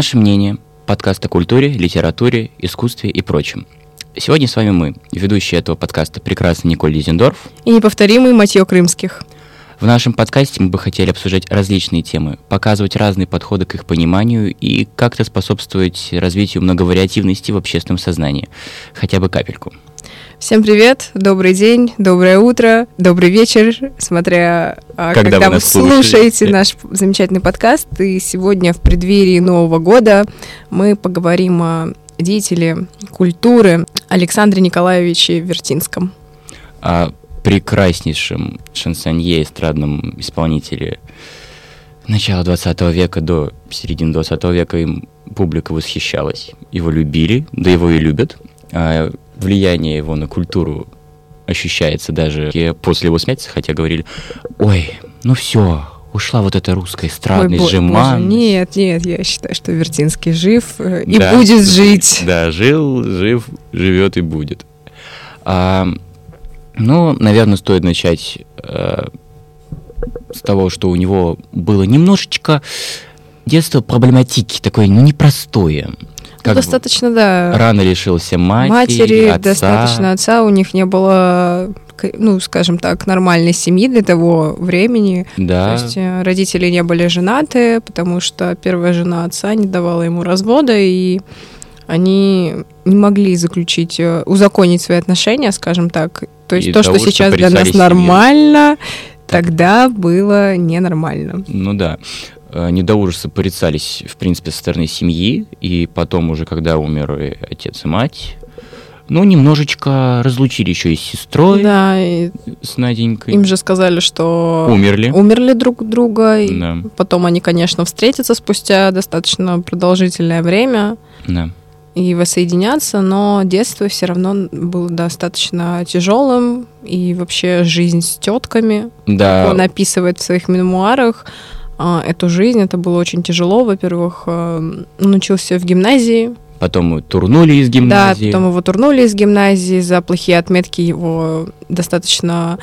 Наше мнение, подкаст о культуре, литературе, искусстве и прочем. Сегодня с вами мы, ведущие этого подкаста прекрасный Николь Дизендорф и неповторимый Матье Крымских. В нашем подкасте мы бы хотели обсуждать различные темы, показывать разные подходы к их пониманию и как-то способствовать развитию многовариативности в общественном сознании, хотя бы капельку. Всем привет, добрый день, доброе утро, добрый вечер, смотря а, когда, когда вы, слушаете наш замечательный подкаст. И сегодня в преддверии Нового года мы поговорим о деятеле культуры Александре Николаевиче Вертинском. О прекраснейшем шансонье, эстрадном исполнителе начала 20 века до середины 20 века им публика восхищалась, его любили, да его и любят. Влияние его на культуру ощущается даже после его смерти, хотя говорили, ой, ну все, ушла вот эта русская эстрадная жема. Нет, нет, я считаю, что Вертинский жив э, и да, будет жить. Да, жил, жив, живет и будет. А, ну, наверное, стоит начать а, с того, что у него было немножечко детство проблематики, такое непростое как достаточно, да. Рано лишился матери, матери отца. достаточно отца, у них не было, ну, скажем так, нормальной семьи для того времени. Да. То есть э, родители не были женаты, потому что первая жена отца не давала ему развода, и они не могли заключить, э, узаконить свои отношения, скажем так. То есть и то, что сейчас для нас нормально, тогда было ненормально. Ну да. Э, не до ужаса порицались, в принципе, со стороны семьи, и потом уже, когда умер и отец и мать, ну, немножечко разлучили еще и с сестрой. Да, и с Наденькой. Им же сказали, что... Умерли. Умерли друг друга. И да. Потом они, конечно, встретятся спустя достаточно продолжительное время. Да. И воссоединятся, но детство все равно было достаточно тяжелым. И вообще жизнь с тетками. Да. Он описывает в своих мемуарах эту жизнь. Это было очень тяжело. Во-первых, он э, учился в гимназии. Потом турнули из гимназии. Да, потом его турнули из гимназии. За плохие отметки его достаточно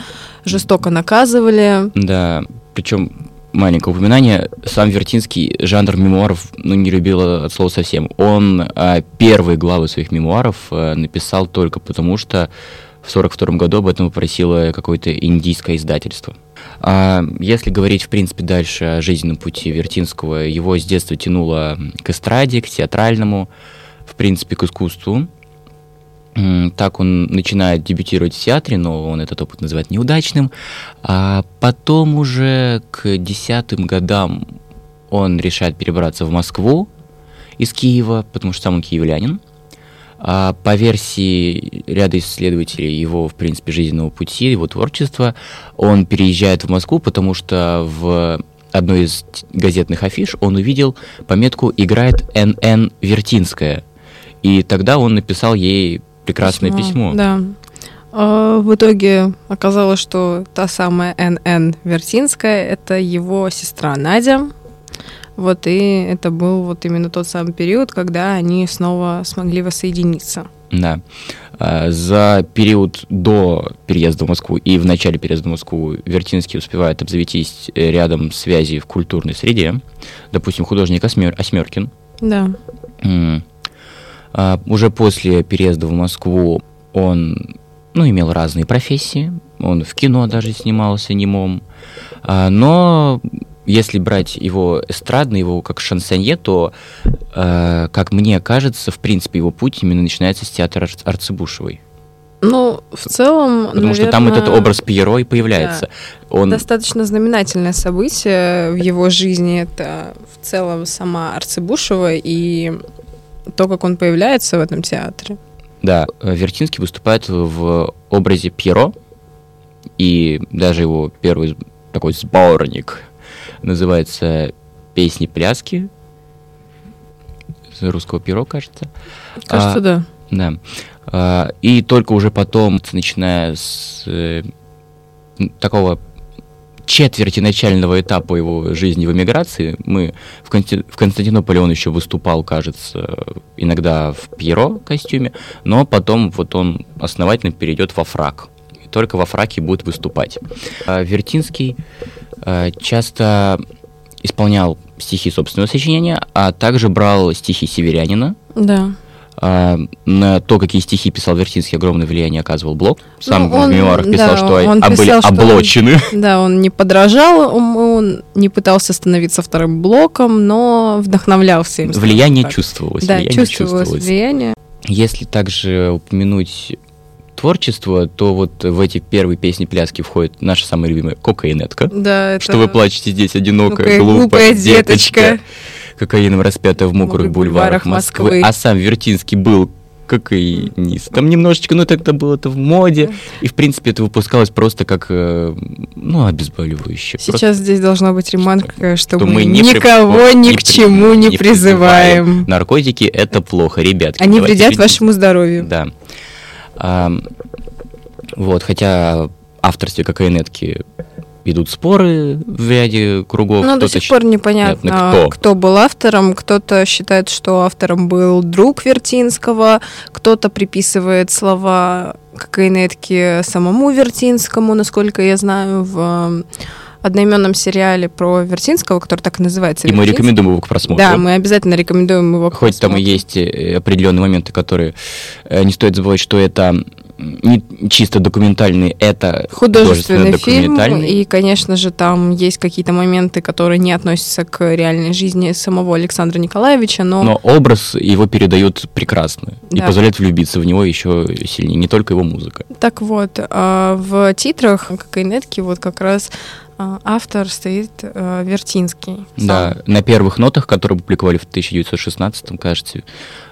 жестоко наказывали. Да, причем маленькое упоминание, сам Вертинский жанр мемуаров ну, не любил от слова совсем. Он а, первые главы своих мемуаров а, написал только потому, что в 1942 году об этом попросило какое-то индийское издательство. А если говорить, в принципе, дальше о жизненном пути Вертинского, его с детства тянуло к эстраде, к театральному, в принципе, к искусству. Так он начинает дебютировать в театре, но он этот опыт называет неудачным. А потом уже к десятым годам он решает перебраться в Москву из Киева, потому что сам он киевлянин. А по версии ряда исследователей его, в принципе, жизненного пути, его творчества, он переезжает в Москву, потому что в одной из газетных афиш он увидел пометку «Играет Н.Н. Вертинская». И тогда он написал ей прекрасное письмо. письмо. Да. А, в итоге оказалось, что та самая Н.Н. Вертинская — это его сестра Надя, вот, и это был вот именно тот самый период, когда они снова смогли воссоединиться. Да. А, за период до переезда в Москву и в начале переезда в Москву Вертинский успевает обзавестись рядом связей в культурной среде. Допустим, художник Осмер... Осьмеркин. Да. А, уже после переезда в Москву он ну, имел разные профессии. Он в кино даже снимался немом. А, но если брать его эстрадный, его как шансонье, то, э, как мне кажется, в принципе, его путь именно начинается с театра Арцебушевой. Ну, в целом, Потому наверное, что там этот образ Пьеро и появляется. Да. Он... Достаточно знаменательное событие в его жизни. Это в целом сама Арцебушева и то, как он появляется в этом театре. Да, Вертинский выступает в образе Пьеро, и даже его первый такой сборник называется «Песни-пляски» русского перо, кажется. Кажется, а, да. Да. А, и только уже потом, начиная с э, такого четверти начального этапа его жизни в эмиграции, мы в, Консти... в Константинополе он еще выступал, кажется, иногда в Пьеро костюме, но потом вот он основательно перейдет во фрак. И только во фраке будет выступать. А Вертинский часто исполнял стихи собственного сочинения, а также брал стихи северянина. Да. А, на то, какие стихи писал Вертинский, огромное влияние оказывал Блок. Сам ну, он, в мемуарах писал, да, что он а, писал, были облочены. Что, да, он не подражал, он, он не пытался становиться вторым Блоком, но вдохновлялся им. Влияние так. чувствовалось. Да, влияние чувствовалось, чувствовалось влияние. Если также упомянуть творчество, то вот в эти первые песни-пляски входит наша самая любимая кокаинетка. Да, это... Что вы плачете здесь, одинокая, глупая, глупая деточка. деточка кокаином распятая в мокрых бульварах Москвы. Москвы. А сам Вертинский был кокаинист. Там немножечко, ну тогда было это в моде, и в принципе это выпускалось просто как, э, ну, обезболивающее. Сейчас просто... здесь должна быть ремарка, что, что мы, мы никого ни к чему не, не призываем. призываем. Наркотики это плохо, ребят. Они вредят вашему здоровью. Да. А, вот, хотя авторстве кокаинетки идут споры в ряде кругов. Ну, до сих пор непонятно, кто. кто был автором. Кто-то считает, что автором был друг Вертинского, кто-то приписывает слова кокаинетки самому Вертинскому, насколько я знаю, в одноименном сериале про Вертинского, который так и называется. И мы рекомендуем его к просмотру. Да, мы обязательно рекомендуем его к Хоть просмотру. там и есть э, определенные моменты, которые э, не стоит забывать, что это не чисто документальный, это художественный, художественный фильм. И, конечно же, там есть какие-то моменты, которые не относятся к реальной жизни самого Александра Николаевича, но... Но образ его передают прекрасно да. и позволяет влюбиться в него еще сильнее, не только его музыка. Так вот, а, в титрах Кокайнетки вот как раз автор стоит э, Вертинский. Сам. Да, на первых нотах, которые публиковали в 1916, кажется, э,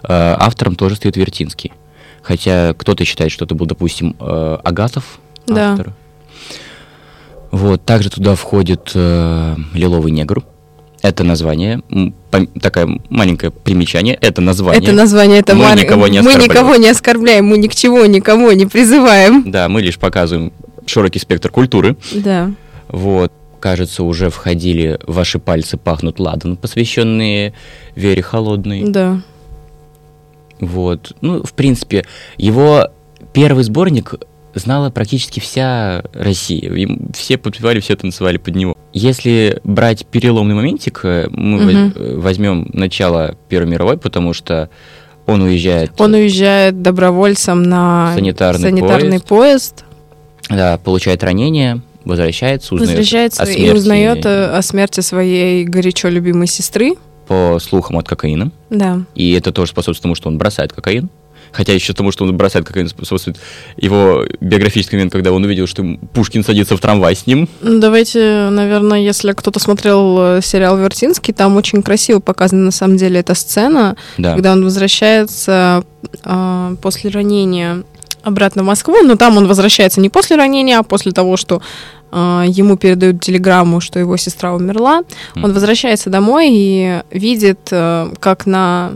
автором тоже стоит Вертинский. Хотя кто-то считает, что это был, допустим, э, Агатов, да. автор. Вот, также туда входит э, «Лиловый негр». Это название, такое маленькое примечание, это название. Это название, это мы, мар... никого, не мы никого не оскорбляем, мы ни к чему никого не призываем. Да, мы лишь показываем широкий спектр культуры. Да. Вот, кажется, уже входили «Ваши пальцы пахнут ладан», посвященные Вере Холодной. Да. Вот. Ну, в принципе, его первый сборник знала практически вся Россия. Им все подпевали, все танцевали под него. Если брать переломный моментик, э, мы угу. возьмем начало Первой мировой, потому что он уезжает... Он уезжает добровольцем на санитарный, санитарный поезд. поезд. Да, получает ранение, возвращается, узнает возвращается о смерти. и узнает о смерти своей горячо любимой сестры по слухам от кокаина. Да. И это тоже способствует тому, что он бросает кокаин. Хотя еще тому, что он бросает кокаин, способствует его биографический момент, когда он увидел, что Пушкин садится в трамвай с ним. Ну, давайте, наверное, если кто-то смотрел э, сериал «Вертинский», там очень красиво показана на самом деле эта сцена, да. когда он возвращается э, после ранения обратно в Москву, но там он возвращается не после ранения, а после того, что э, ему передают телеграмму, что его сестра умерла. Он возвращается домой и видит, э, как на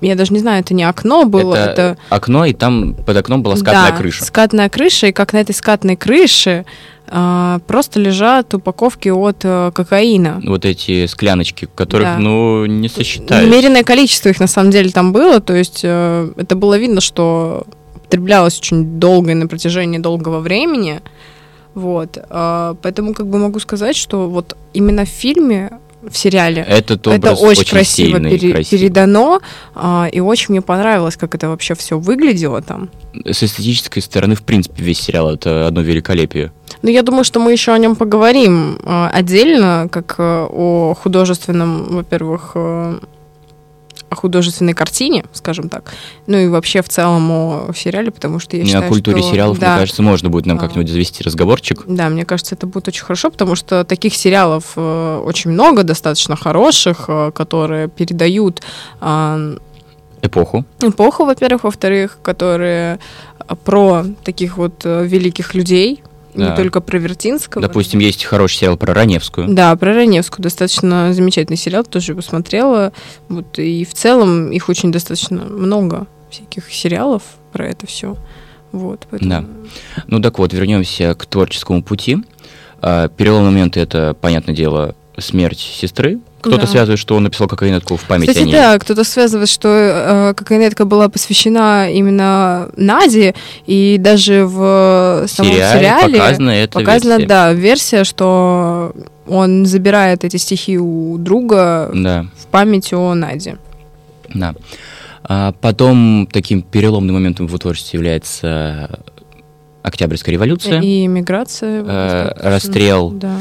я даже не знаю, это не окно было. Это, это... окно, и там под окном была скатная да, крыша. скатная крыша, и как на этой скатной крыше э, просто лежат упаковки от э, кокаина. Вот эти скляночки, которых, да. ну, не сосчитаешь. Умеренное количество их, на самом деле, там было, то есть э, это было видно, что употреблялось очень долго и на протяжении долгого времени. Вот. А, поэтому как бы могу сказать, что вот именно в фильме в сериале. Этот это очень, очень красиво, сильный, пере, красивый. передано, а, и очень мне понравилось, как это вообще все выглядело там. С эстетической стороны, в принципе, весь сериал это одно великолепие. Ну, я думаю, что мы еще о нем поговорим а, отдельно, как а, о художественном, во-первых, а, о художественной картине, скажем так, ну и вообще в целом о сериале, потому что я не считаю, о культуре что, сериалов, да, мне кажется, можно будет нам как-нибудь завести разговорчик. Да, мне кажется, это будет очень хорошо, потому что таких сериалов э, очень много, достаточно хороших, э, которые передают э, эпоху. Эпоху, во-первых, во-вторых, которые про таких вот великих людей, да. не только про Вертинского. Допустим, есть хороший сериал про Раневскую. Да, про Раневскую. Достаточно замечательный сериал, тоже посмотрела. Вот, и в целом их очень достаточно много всяких сериалов про это все. Вот, поэтому... Да. Ну так вот, вернемся к творческому пути. А, переломный момент это, понятное дело, смерть сестры, кто-то да. связывает, что он написал кокаинетку в память Кстати, о ней. да, кто-то связывает, что э, кокаинетка была посвящена именно Наде, и даже в самом сериале, сериале показана эта показана, версия. да, версия, что он забирает эти стихи у друга да. в память о Наде. Да. А потом таким переломным моментом в его творчестве является Октябрьская революция. И миграция. Э, расстрел да.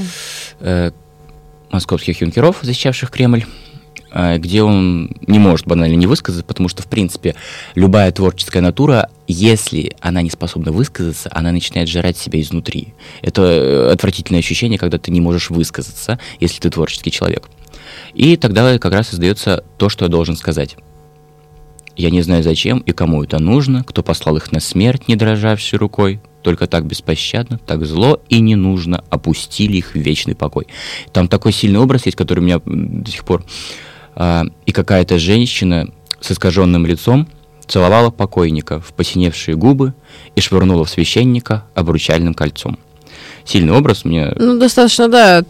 э, московских юнкеров, защищавших Кремль э, где он не может банально не высказаться, потому что, в принципе, любая творческая натура, если она не способна высказаться, она начинает жрать себя изнутри. Это э, отвратительное ощущение, когда ты не можешь высказаться, если ты творческий человек. И тогда как раз создается то, что я должен сказать. Я не знаю, зачем и кому это нужно, кто послал их на смерть, не дрожавшей рукой, только так беспощадно, так зло и не нужно, опустили их в вечный покой. Там такой сильный образ есть, который у меня до сих пор... А, и какая-то женщина с искаженным лицом целовала покойника в посиневшие губы и швырнула в священника обручальным кольцом. Сильный образ мне... Ну, достаточно, да,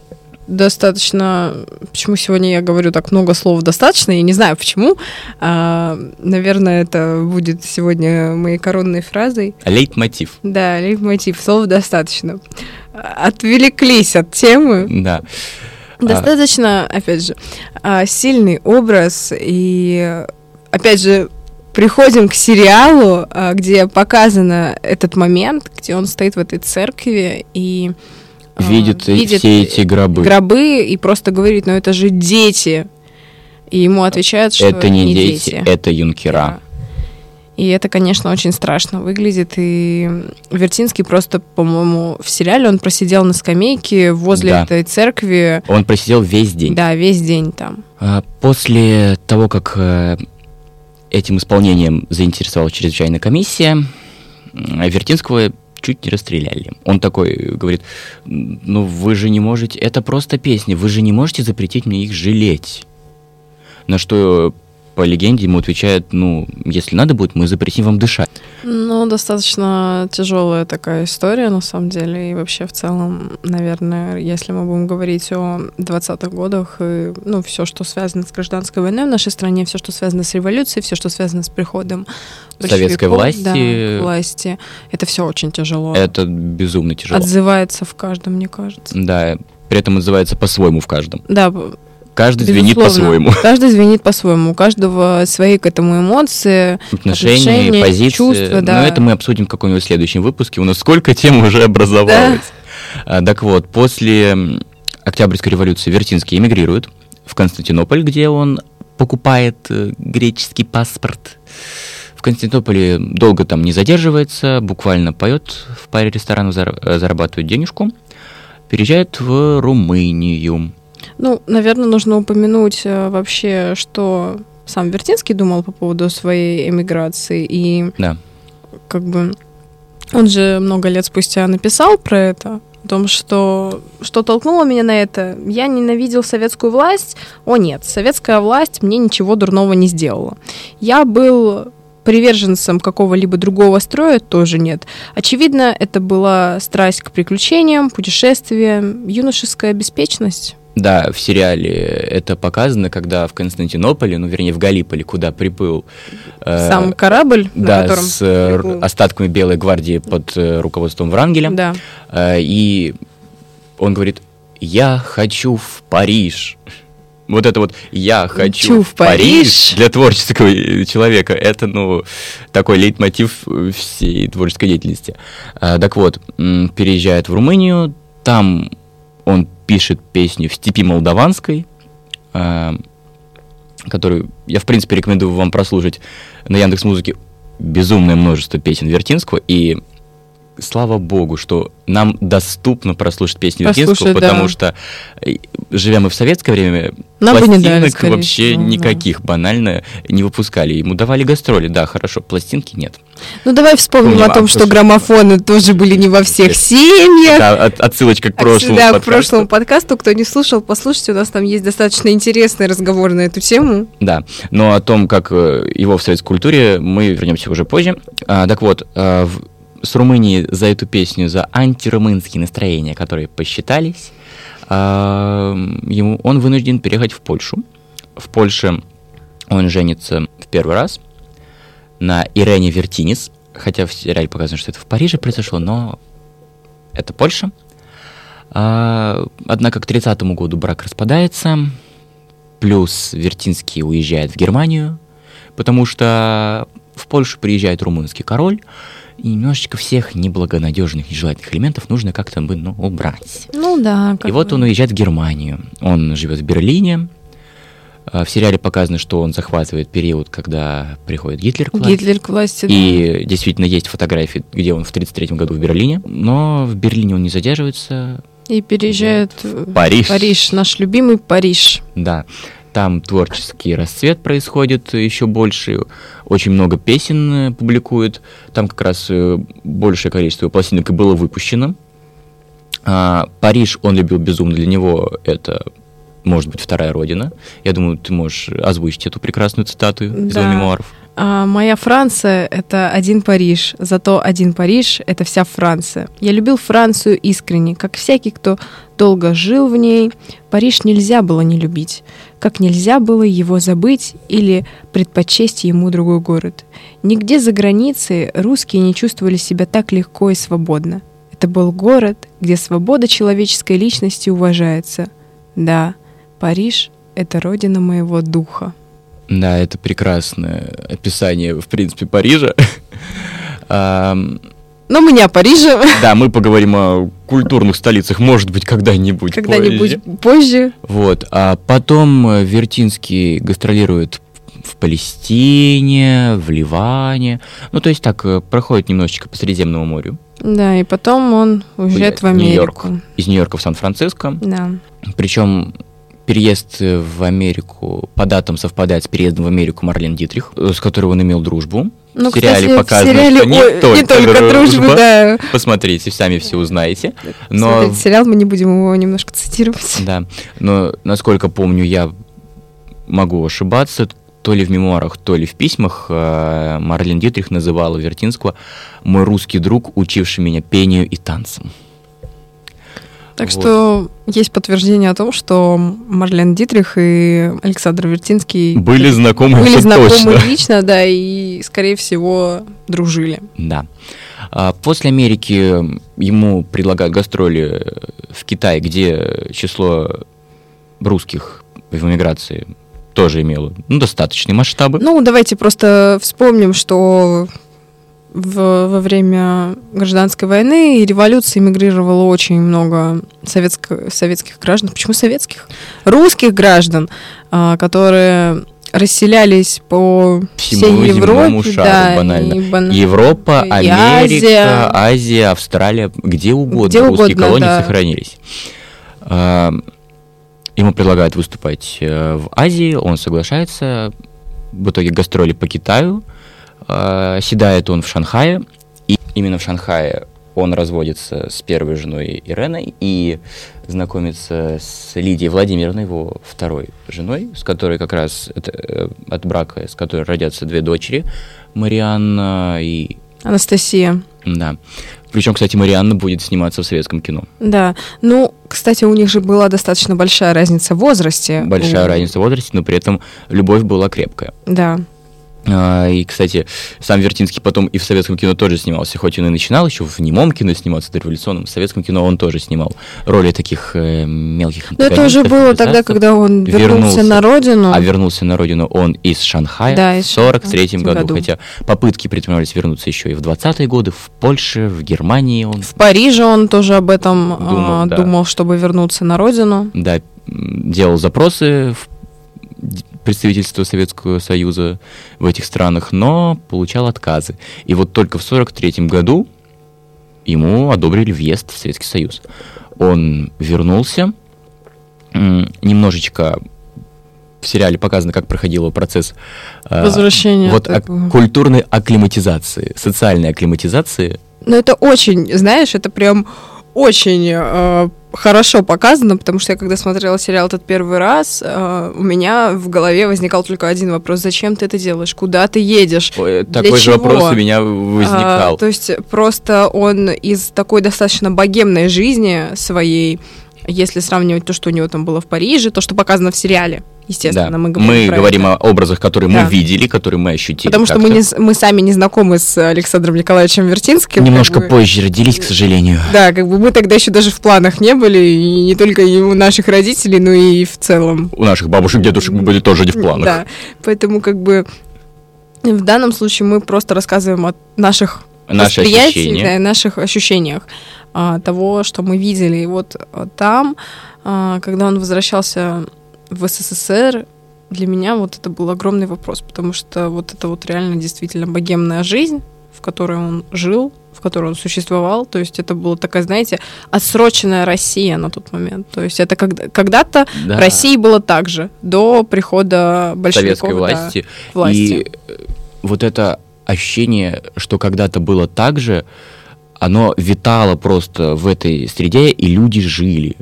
достаточно... Почему сегодня я говорю так много слов достаточно? Я не знаю почему. А, наверное, это будет сегодня моей коронной фразой. Лейтмотив. Да, лейтмотив. Слов достаточно. Отвлеклись от темы. Да. Достаточно, опять же, а, сильный образ и, опять же, приходим к сериалу, а, где показано этот момент, где он стоит в этой церкви и видит, видит все эти гробы. Гробы и просто говорит, ну это же дети. И ему отвечают, что это не, не дети, дети, это юнкера. И это, конечно, очень страшно выглядит. И Вертинский просто, по-моему, в сериале он просидел на скамейке возле да. этой церкви. Он просидел весь день. Да, весь день там. А после того, как э, этим исполнением заинтересовалась чрезвычайная комиссия, Вертинского чуть не расстреляли. Он такой говорит, ну вы же не можете, это просто песни, вы же не можете запретить мне их жалеть. На что по легенде ему отвечают, ну, если надо будет, мы запретим вам дышать. Ну, достаточно тяжелая такая история, на самом деле, и вообще в целом, наверное, если мы будем говорить о 20-х годах, и, ну, все, что связано с гражданской войной в нашей стране, все, что связано с революцией, все, что связано с приходом советской власти, да, власти, это все очень тяжело. Это безумно тяжело. Отзывается в каждом, мне кажется. Да, при этом отзывается по-своему в каждом. Да, Каждый звенит по-своему. Каждый звенит по-своему. У каждого свои к этому эмоции, отношения, отношения позиции. Чувства, да. Но это мы обсудим в каком-нибудь следующем выпуске. У нас сколько тем уже образовалось. Да. А, так вот, после Октябрьской революции Вертинский эмигрирует в Константинополь, где он покупает э, греческий паспорт. В Константинополе долго там не задерживается, буквально поет в паре ресторанов, э, зарабатывает денежку. Переезжает в Румынию ну, наверное, нужно упомянуть э, вообще, что сам Вертинский думал по поводу своей эмиграции. И да. как бы он же много лет спустя написал про это, о том, что что толкнуло меня на это. Я ненавидел советскую власть. О нет, советская власть мне ничего дурного не сделала. Я был приверженцем какого-либо другого строя тоже нет. Очевидно, это была страсть к приключениям, путешествиям, юношеская беспечность. Да, в сериале это показано, когда в Константинополе, ну, вернее, в Галиполе, куда приплыл... Э, Сам корабль, да, на котором с э, приплыл. остатками Белой гвардии под э, руководством Врангеля. Да. Э, и он говорит, я хочу в Париж. Вот это вот «я хочу, хочу в Париж. Париж» для творческого человека, это, ну, такой лейтмотив всей творческой деятельности. А, так вот, переезжает в Румынию, там он пишет песни в степи молдаванской, э, которую я, в принципе, рекомендую вам прослушать на Яндекс Музыке. Безумное множество песен Вертинского, и слава богу, что нам доступно прослушать песни Вертинского, потому да. что, э, живя мы в советское время, нам пластинок дали, вообще всего, никаких да. банально не выпускали. Ему давали гастроли, да, хорошо, пластинки нет. Ну давай вспомним Помним, о том, а, что граммофоны тоже были не во всех семьях. Да, от, отсылочка к прошлому да, подкасту. к прошлому подкасту. Кто не слушал, послушайте, у нас там есть достаточно интересный разговор на эту тему. Да, но о том, как э, его в советской культуре, мы вернемся уже позже. А, так вот, а, в, с Румынии за эту песню, за антирумынские настроения, которые посчитались, а, ему, он вынужден переехать в Польшу. В Польше он женится в первый раз на Ирене Вертинис, хотя в сериале показано, что это в Париже произошло, но это Польша. А, однако к 30 году брак распадается, плюс Вертинский уезжает в Германию, потому что в Польшу приезжает румынский король, и немножечко всех неблагонадежных, нежелательных элементов нужно как-то бы, ну, убрать. Ну да. И вот он уезжает в Германию. Он живет в Берлине. А, в сериале показано, что он захватывает период, когда приходит Гитлер к власти. Гитлер к власти, И да. действительно есть фотографии, где он в 1933 году в Берлине. Но в Берлине он не задерживается. И переезжает в Париж. Париж, наш любимый Париж. Да. Там творческий расцвет происходит еще больше, очень много песен э, публикуют. Там как раз э, большее количество пластинок и было выпущено. А, Париж он любил безумно, для него это может быть вторая родина. Я думаю, ты можешь озвучить эту прекрасную цитату из да. его мемуаров. А, моя Франция — это один Париж, зато один Париж — это вся Франция. Я любил Францию искренне, как всякий, кто долго жил в ней. Париж нельзя было не любить, как нельзя было его забыть или предпочесть ему другой город. Нигде за границей русские не чувствовали себя так легко и свободно. Это был город, где свобода человеческой личности уважается. Да, Париж — это родина моего духа. Да, это прекрасное описание, в принципе, Парижа. Но мы не о Париже. Да, мы поговорим о культурных столицах, может быть, когда-нибудь Когда-нибудь позже. позже. Вот. А потом Вертинский гастролирует в Палестине, в Ливане. Ну, то есть так, э, проходит немножечко по Средиземному морю. Да, и потом он уезжает в Америку. Нью-Йорк. Из Нью-Йорка в Сан-Франциско. Да. Причем переезд в Америку по датам совпадает с переездом в Америку Марлен Дитрих, э, с которой он имел дружбу. Ну, в сериале кстати, показано, в сериале что не, о, только, не только дружба, да. Посмотрите, сами все узнаете. Но... Смотрите сериал, мы не будем его немножко цитировать. Да, но, насколько помню, я могу ошибаться, то ли в мемуарах, то ли в письмах э, Марлен Дитрих называла Вертинского «мой русский друг, учивший меня пению и танцам». Так вот. что есть подтверждение о том, что Марлен Дитрих и Александр Вертинский были знакомы, были знакомы точно. лично, да, и, скорее всего, дружили. Да. А после Америки ему предлагают гастроли в Китай, где число русских в эмиграции тоже имело ну, достаточные масштабы. Ну, давайте просто вспомним, что в, во время гражданской войны и революции эмигрировало очень много советско, советских граждан. Почему советских? Русских граждан, а, которые расселялись по Всему всей Европе. Шару, да, банально. И бан... Европа, и Америка, Азия. Азия, Австралия, где угодно где русские угодно, колонии да. сохранились. А, ему предлагают выступать э, в Азии, он соглашается. В итоге гастроли по Китаю – седает он в Шанхае, и именно в Шанхае он разводится с первой женой Иреной и знакомится с Лидией Владимировной, его второй женой, с которой как раз это, э, от брака, с которой родятся две дочери, Марианна и... Анастасия. Да. Причем, кстати, Марианна будет сниматься в советском кино. Да. Ну, кстати, у них же была достаточно большая разница в возрасте. Большая у... разница в возрасте, но при этом любовь была крепкая. Да. А, и, кстати, сам Вертинский потом и в советском кино тоже снимался, хоть он и начинал еще в немом кино сниматься дореволюционном, в советском кино он тоже снимал роли таких э, мелких Но это уже было тогда, когда он вернулся, вернулся на родину. А вернулся на родину он из Шанхая да, в 43 году, году, хотя попытки предпринимались вернуться еще и в 20-е годы, в Польше, в Германии он. В Париже он тоже об этом думал, а, да. думал чтобы вернуться на родину. Да, делал запросы в представительство Советского Союза в этих странах, но получал отказы. И вот только в 1943 году ему одобрили въезд в Советский Союз. Он вернулся, немножечко в сериале показано, как проходил процесс э, возвращения, вот а, культурной акклиматизации, социальной акклиматизации. Ну это очень, знаешь, это прям очень э, хорошо показано, потому что я когда смотрела сериал этот первый раз, э, у меня в голове возникал только один вопрос: зачем ты это делаешь? Куда ты едешь? Ой, такой же вопрос у меня возникал. А, то есть просто он из такой достаточно богемной жизни своей, если сравнивать то, что у него там было в Париже, то, что показано в сериале, естественно, да. мы говорим Мы говорим это. о образах, которые да. мы видели, которые мы ощутили. Потому что мы, не, мы сами не знакомы с Александром Николаевичем Вертинским. Немножко как бы, позже родились, к сожалению. Да, как бы мы тогда еще даже в планах не были, и не только и у наших родителей, но и в целом. У наших бабушек, дедушек мы были тоже не в планах. Да, поэтому как бы в данном случае мы просто рассказываем о наших Наши ощущения. Да, наших ощущениях а, того, что мы видели. И вот а, там, а, когда он возвращался в СССР, для меня вот это был огромный вопрос, потому что вот это вот реально действительно богемная жизнь, в которой он жил, в которой он существовал. То есть это была такая, знаете, отсроченная Россия на тот момент. То есть это когда, когда-то да. в России было так же, до прихода большевиков. Советской власти. Да, власти. И вот это ощущение, что когда-то было так же, оно витало просто в этой среде, и люди жили.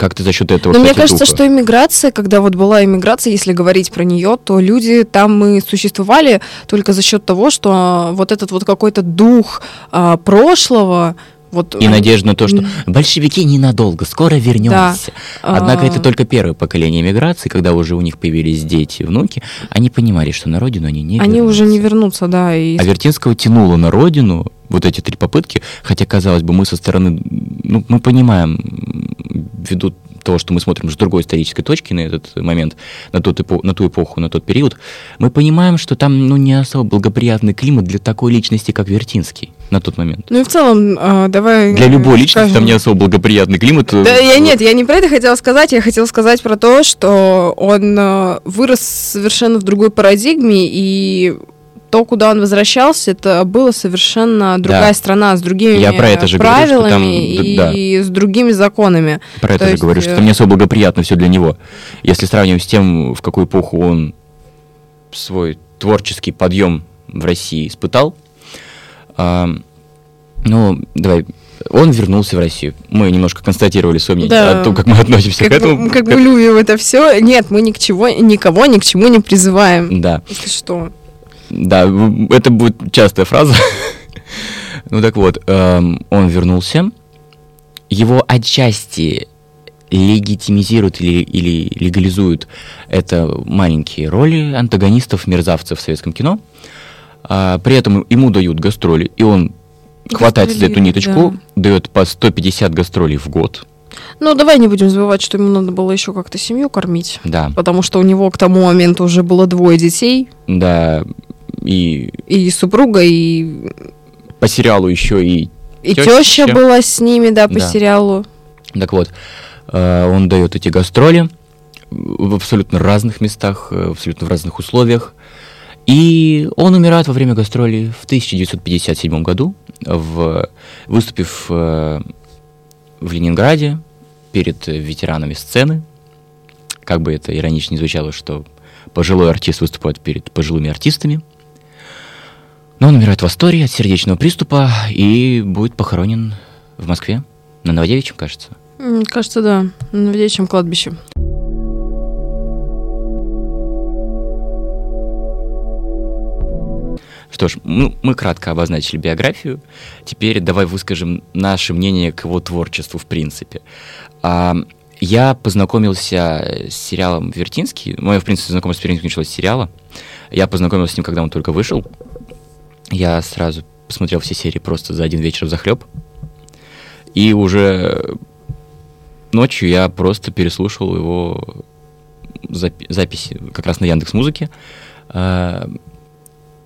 Как-то за счет этого. Но мне кажется, что иммиграция, когда вот была иммиграция, если говорить про нее, то люди там мы существовали только за счет того, что вот этот вот какой-то дух а, прошлого, вот, и надежда на то, что большевики ненадолго, скоро вернемся. Да. Однако это только первое поколение миграции, когда уже у них появились дети, внуки, они понимали, что на родину они не они вернутся. уже не вернутся, да. И... А Вертинского тянуло на родину вот эти три попытки, хотя, казалось бы, мы со стороны, ну, мы понимаем, ведут того, что мы смотрим с другой исторической точки на этот момент, на, тот эпо, на ту эпоху, на тот период, мы понимаем, что там ну, не особо благоприятный климат для такой личности, как Вертинский на тот момент. Ну и в целом, э, давай... Для любой личности скажем... там не особо благоприятный климат. Да, я нет, я не про это хотела сказать, я хотела сказать про то, что он э, вырос совершенно в другой парадигме, и то, куда он возвращался, это была совершенно другая да. страна с другими Я про это же правилами говорю, там, и, да. и с другими законами. Про это то же есть... говорю, что там не особо благоприятно все для него. Если сравнивать с тем, в какую эпоху он свой творческий подъем в России испытал, а, ну, давай, он вернулся в Россию. Мы немножко констатировали свое мнение да. о том, как мы относимся как к этому. Мы, как мы любим это все. Нет, мы ни к чего, никого ни к чему не призываем. Да. Если что. Да, это будет частая фраза. ну так вот, эм, он вернулся. Его отчасти легитимизируют или, или легализуют это маленькие роли антагонистов, мерзавцев в советском кино. А, при этом ему дают гастроли, и он хватает за эту ниточку, да. дает по 150 гастролей в год. Ну, давай не будем забывать, что ему надо было еще как-то семью кормить. Да. Потому что у него к тому моменту уже было двое детей. Да, и... И супруга, и... По сериалу еще и... И теща, была с ними, да, по да. сериалу. Так вот, э, он дает эти гастроли в абсолютно разных местах, э, в абсолютно в разных условиях. И он умирает во время гастролей в 1957 году, в, выступив э, в Ленинграде перед ветеранами сцены. Как бы это иронично не звучало, что пожилой артист выступает перед пожилыми артистами. Но он умирает в Астории от сердечного приступа и будет похоронен в Москве, на Новодевичьем, кажется. Кажется, да, на Новодевичьем кладбище. Что ж, ну, мы кратко обозначили биографию. Теперь давай выскажем наше мнение к его творчеству в принципе. А, я познакомился с сериалом «Вертинский». Мое, в принципе, знакомство с Вертинским началось с сериала. Я познакомился с ним, когда он только вышел. Я сразу посмотрел все серии просто за один вечер в захлеб. И уже ночью я просто переслушал его запи- записи как раз на Яндекс Музыке. А,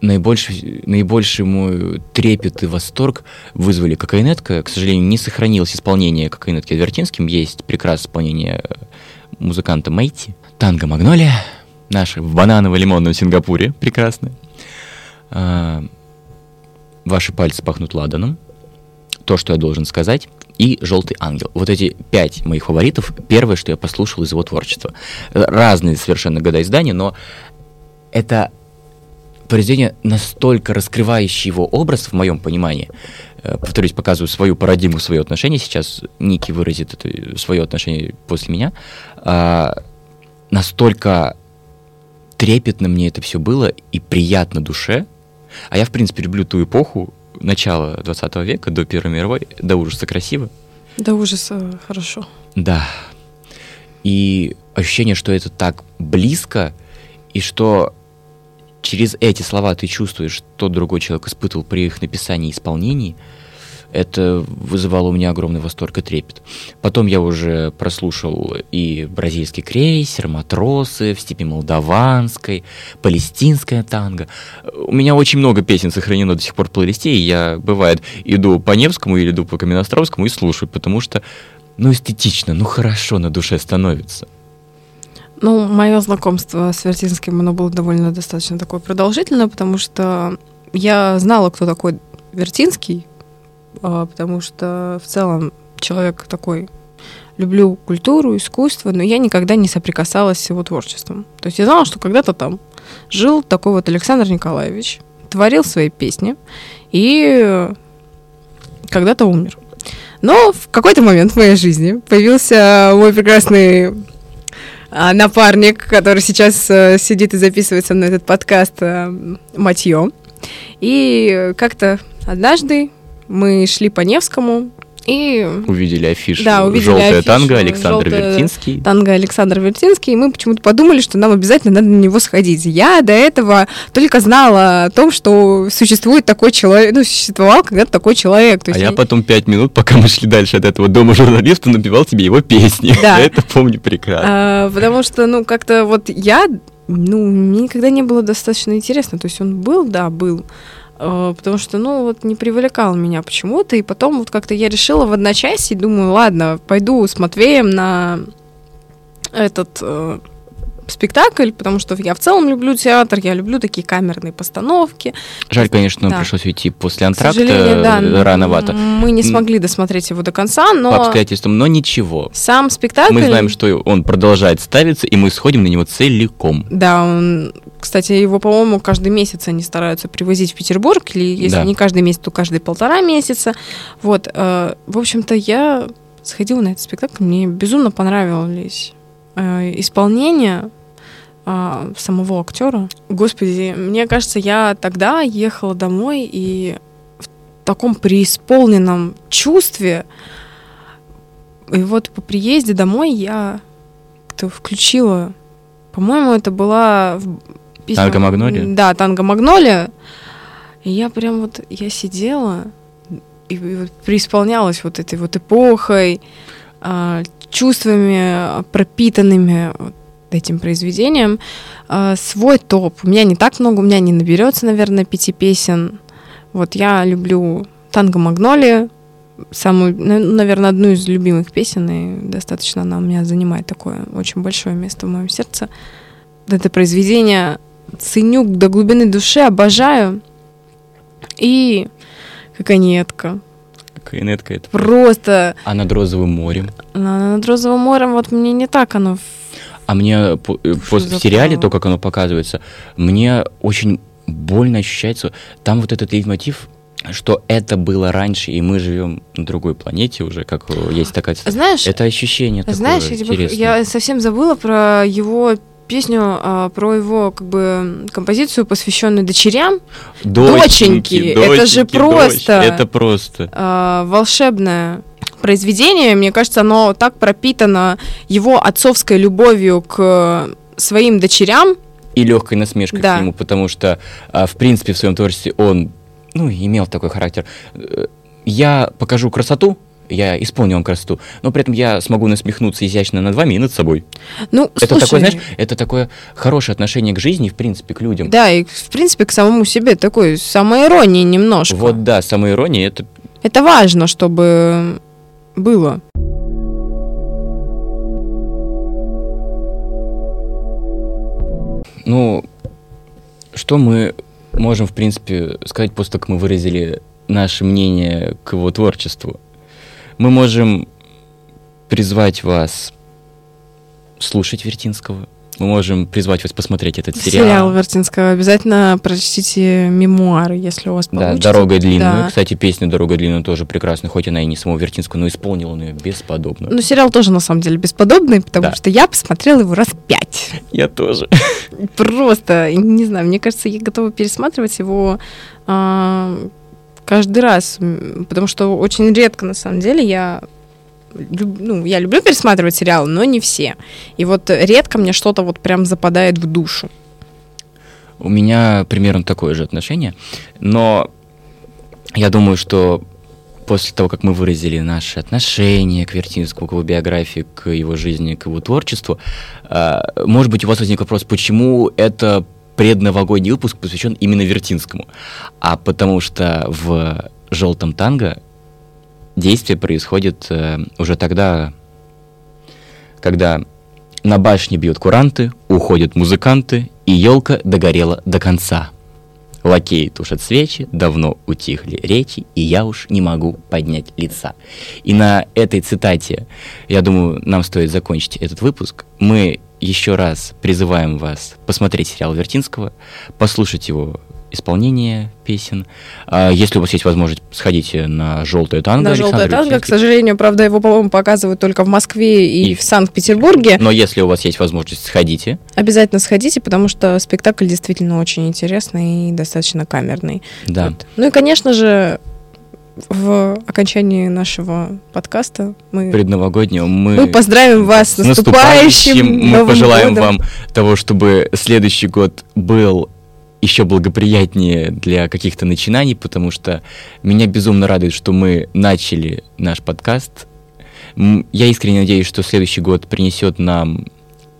наибольший, наибольший мой трепет и восторг вызвали кокаинетка. К сожалению, не сохранилось исполнение кокаинетки Адвертинским. Есть прекрасное исполнение музыканта Мэйти. Танго Магнолия, наша в бананово-лимонном Сингапуре, прекрасная. А, Ваши пальцы пахнут ладаном. То, что я должен сказать. И «Желтый ангел». Вот эти пять моих фаворитов. Первое, что я послушал из его творчества. Разные совершенно года издания, но это произведение, настолько раскрывающее его образ, в моем понимании, э, повторюсь, показываю свою парадигму, свое отношение, сейчас Ники выразит это, свое отношение после меня, а, настолько трепетно мне это все было и приятно душе, а я, в принципе, люблю ту эпоху, начала 20 века, до Первой мировой, до ужаса красиво. До ужаса хорошо. Да. И ощущение, что это так близко, и что через эти слова ты чувствуешь, что другой человек испытывал при их написании и исполнении, это вызывало у меня огромный восторг и трепет. Потом я уже прослушал и бразильский крейсер, матросы в степи молдаванской, палестинская танго. У меня очень много песен сохранено до сих пор в плейлисте, и я, бывает, иду по Невскому или иду по Каменостровскому и слушаю, потому что, ну, эстетично, ну, хорошо на душе становится. Ну, мое знакомство с Вертинским, оно было довольно достаточно такое продолжительное, потому что я знала, кто такой Вертинский, потому что в целом человек такой люблю культуру, искусство, но я никогда не соприкасалась с его творчеством. То есть я знала, что когда-то там жил такой вот Александр Николаевич, творил свои песни и когда-то умер. Но в какой-то момент в моей жизни появился мой прекрасный а, напарник, который сейчас э, сидит и записывает со мной этот подкаст э, Матье. И как-то однажды мы шли по Невскому, и... Увидели афишу. Да, увидели Желтая афишу, танго Александр Вертинский. Танго Александр Вертинский, и мы почему-то подумали, что нам обязательно надо на него сходить. Я до этого только знала о том, что существует такой человек, ну, существовал когда-то такой человек. То есть а я... я потом пять минут, пока мы шли дальше от этого дома журналиста, напевал тебе его песни. Да. Я это помню прекрасно. А, потому что, ну, как-то вот я, ну, мне никогда не было достаточно интересно. То есть он был, да, был. Э, потому что, ну, вот не привлекал меня почему-то, и потом вот как-то я решила в одночасье, думаю, ладно, пойду с Матвеем на этот э, спектакль, потому что я в целом люблю театр, я люблю такие камерные постановки. Жаль, конечно, да. пришлось уйти после антракта да, рановато. Мы не смогли досмотреть его до конца, но... По обстоятельствам, но ничего. Сам спектакль... Мы знаем, что он продолжает ставиться, и мы сходим на него целиком. Да, он... Кстати, его, по-моему, каждый месяц они стараются привозить в Петербург, или если да. не каждый месяц, то каждые полтора месяца. Вот, э, в общем-то, я сходила на этот спектакль, мне безумно понравились э, исполнение э, самого актера. Господи, мне кажется, я тогда ехала домой и в таком преисполненном чувстве. И вот по приезде домой я включила, по-моему, это была песня... Танго Магнолия? Да, Танго Магнолия. И я прям вот, я сидела и, и вот преисполнялась вот этой вот эпохой, а, чувствами пропитанными вот этим произведением. А, свой топ. У меня не так много, у меня не наберется, наверное, пяти песен. Вот я люблю «Танго Магнолия», самую, наверное, одну из любимых песен, и достаточно она у меня занимает такое очень большое место в моем сердце. Это произведение ценю до глубины души, обожаю. И Коконетка. Коконетка это просто... А над Розовым морем? А над Розовым морем вот мне не так оно... А мне э, по, в сериале, то, как оно показывается, мне очень больно ощущается. Там вот этот лейтмотив что это было раньше, и мы живем на другой планете уже, как есть такая... Знаешь, это ощущение знаешь, такое знаешь, я совсем забыла про его песню а, про его как бы композицию, посвященную дочерям. Доченьки, доченьки, это же просто. Дочь, это просто. А, волшебное произведение. Мне кажется, оно так пропитано его отцовской любовью к своим дочерям. И легкой насмешкой да. к нему, потому что, а, в принципе, в своем творчестве он ну, имел такой характер. Э, я покажу красоту, я исполню вам красоту, но при этом я смогу насмехнуться изящно над вами и над собой. Ну, это слушай, такое, знаешь, это такое хорошее отношение к жизни, в принципе, к людям. Да, и в принципе к самому себе такой самоиронии немножко. Вот да, самоирония это. Это важно, чтобы было. Ну, что мы можем, в принципе, сказать после того, как мы выразили наше мнение к его творчеству? Мы можем призвать вас слушать Вертинского. Мы можем призвать вас посмотреть этот сериал. Сериал Вертинского. Обязательно прочтите мемуары, если у вас получится. Да, «Дорога длинная». Да. Кстати, песня «Дорога длинная» тоже прекрасная, хоть она и не самого Вертинского, но исполнил он ее бесподобно. Ну, сериал тоже, на самом деле, бесподобный, потому да. что я посмотрела его раз пять. Я тоже. Просто, не знаю, мне кажется, я готова пересматривать его а, каждый раз, потому что очень редко, на самом деле, я ну, я люблю пересматривать сериалы, но не все. И вот редко мне что-то вот прям западает в душу. У меня примерно такое же отношение, но я думаю, что после того, как мы выразили наши отношения к Вертинскому, к его биографии, к его жизни, к его творчеству, а, может быть, у вас возник вопрос, почему это предновогодний выпуск посвящен именно Вертинскому? А потому что в «Желтом танго» действие происходит э, уже тогда, когда на башне бьют куранты, уходят музыканты, и елка догорела до конца. Лакеи тушат свечи, давно утихли речи, и я уж не могу поднять лица. И на этой цитате, я думаю, нам стоит закончить этот выпуск. Мы еще раз призываем вас посмотреть сериал Вертинского, послушать его исполнение песен. А если у вас есть возможность, сходите на желтое танго. На желтое танго, к сожалению, правда, его, по-моему, показывают только в Москве и, и в Санкт-Петербурге. Но если у вас есть возможность, сходите. Обязательно сходите, потому что спектакль действительно очень интересный и достаточно камерный. Да. Вот. Ну и, конечно же, в окончании нашего подкаста мы предновогоднего мы, мы поздравим вас с наступающим, наступающим мы пожелаем годом. вам того, чтобы следующий год был еще благоприятнее для каких-то начинаний, потому что меня безумно радует, что мы начали наш подкаст. Я искренне надеюсь, что следующий год принесет нам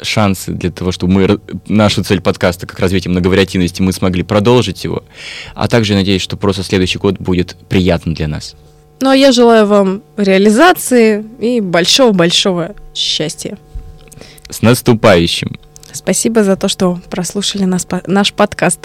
шансы для того, чтобы мы нашу цель подкаста как развитие многовариативности мы смогли продолжить его, а также надеюсь, что просто следующий год будет приятным для нас. Ну а я желаю вам реализации и большого-большого счастья. С наступающим! Спасибо за то, что прослушали нас, наш подкаст.